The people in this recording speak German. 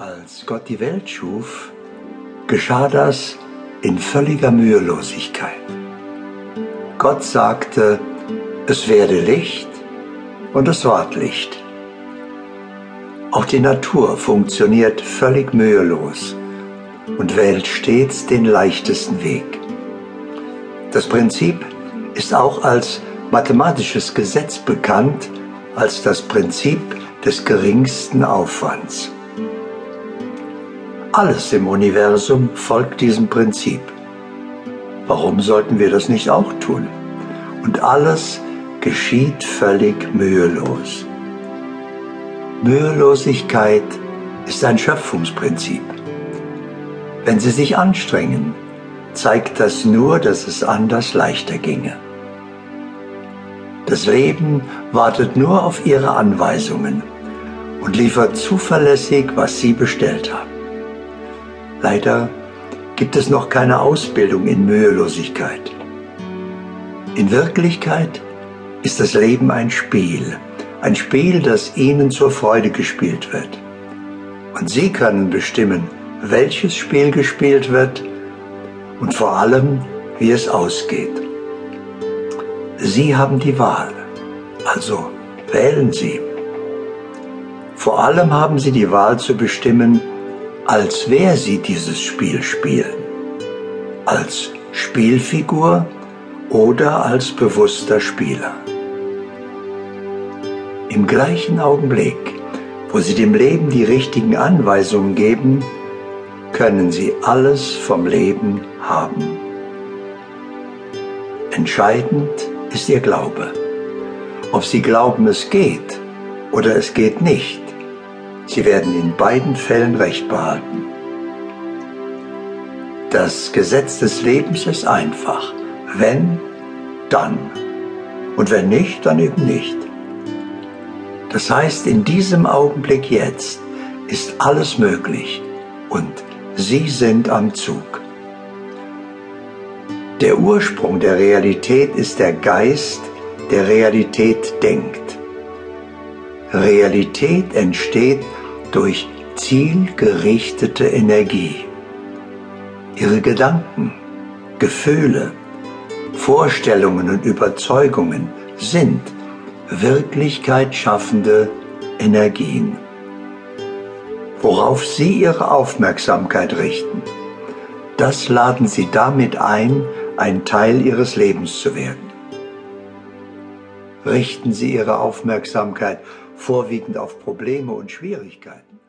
Als Gott die Welt schuf, geschah das in völliger Mühelosigkeit. Gott sagte, es werde Licht und es ward Licht. Auch die Natur funktioniert völlig mühelos und wählt stets den leichtesten Weg. Das Prinzip ist auch als mathematisches Gesetz bekannt als das Prinzip des geringsten Aufwands. Alles im Universum folgt diesem Prinzip. Warum sollten wir das nicht auch tun? Und alles geschieht völlig mühelos. Mühelosigkeit ist ein Schöpfungsprinzip. Wenn Sie sich anstrengen, zeigt das nur, dass es anders leichter ginge. Das Leben wartet nur auf Ihre Anweisungen und liefert zuverlässig, was Sie bestellt haben. Leider gibt es noch keine Ausbildung in Mühelosigkeit. In Wirklichkeit ist das Leben ein Spiel, ein Spiel, das Ihnen zur Freude gespielt wird. Und Sie können bestimmen, welches Spiel gespielt wird und vor allem, wie es ausgeht. Sie haben die Wahl, also wählen Sie. Vor allem haben Sie die Wahl zu bestimmen, als wer sie dieses Spiel spielen. Als Spielfigur oder als bewusster Spieler. Im gleichen Augenblick, wo sie dem Leben die richtigen Anweisungen geben, können sie alles vom Leben haben. Entscheidend ist ihr Glaube. Ob sie glauben, es geht oder es geht nicht, Sie werden in beiden Fällen Recht behalten. Das Gesetz des Lebens ist einfach. Wenn, dann. Und wenn nicht, dann eben nicht. Das heißt, in diesem Augenblick jetzt ist alles möglich und Sie sind am Zug. Der Ursprung der Realität ist der Geist, der Realität denkt. Realität entsteht durch zielgerichtete Energie. Ihre Gedanken, Gefühle, Vorstellungen und Überzeugungen sind Wirklichkeit schaffende Energien. Worauf Sie Ihre Aufmerksamkeit richten, das laden Sie damit ein, ein Teil Ihres Lebens zu werden. Richten Sie Ihre Aufmerksamkeit vorwiegend auf Probleme und Schwierigkeiten.